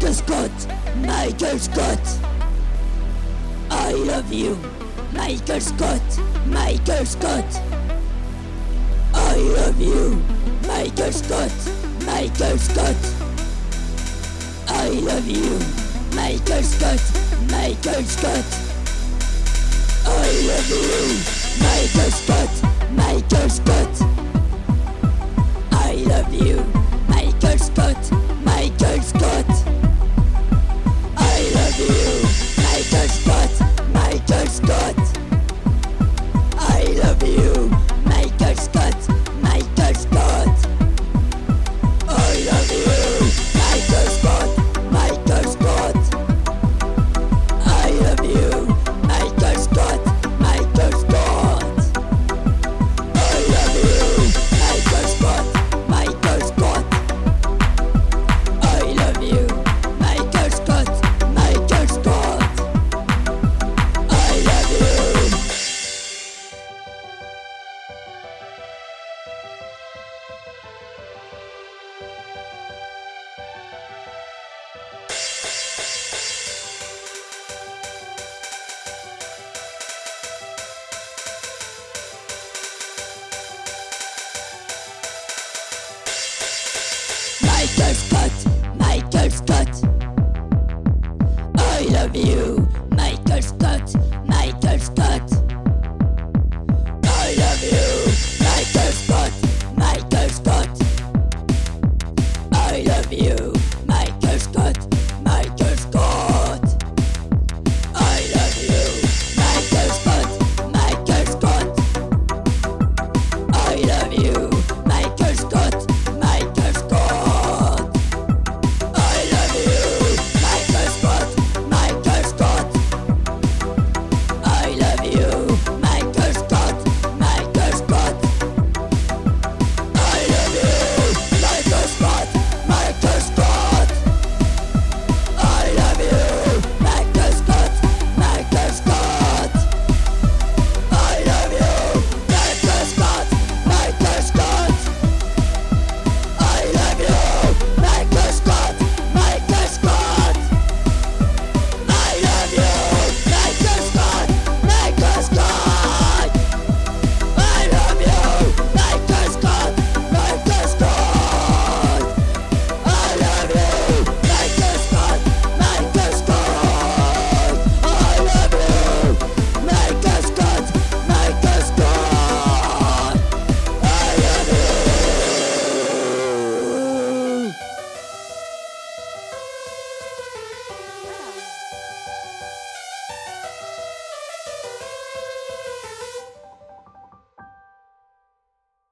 Scott, Michael Scott. I love you, Michael Scott, Michael Scott. I love you, Michael Scott, Michael Scott. I love you, Michael Scott, Michael Scott. I love you, Michael Scott, Michael Scott. I love you, Michael Scott, you.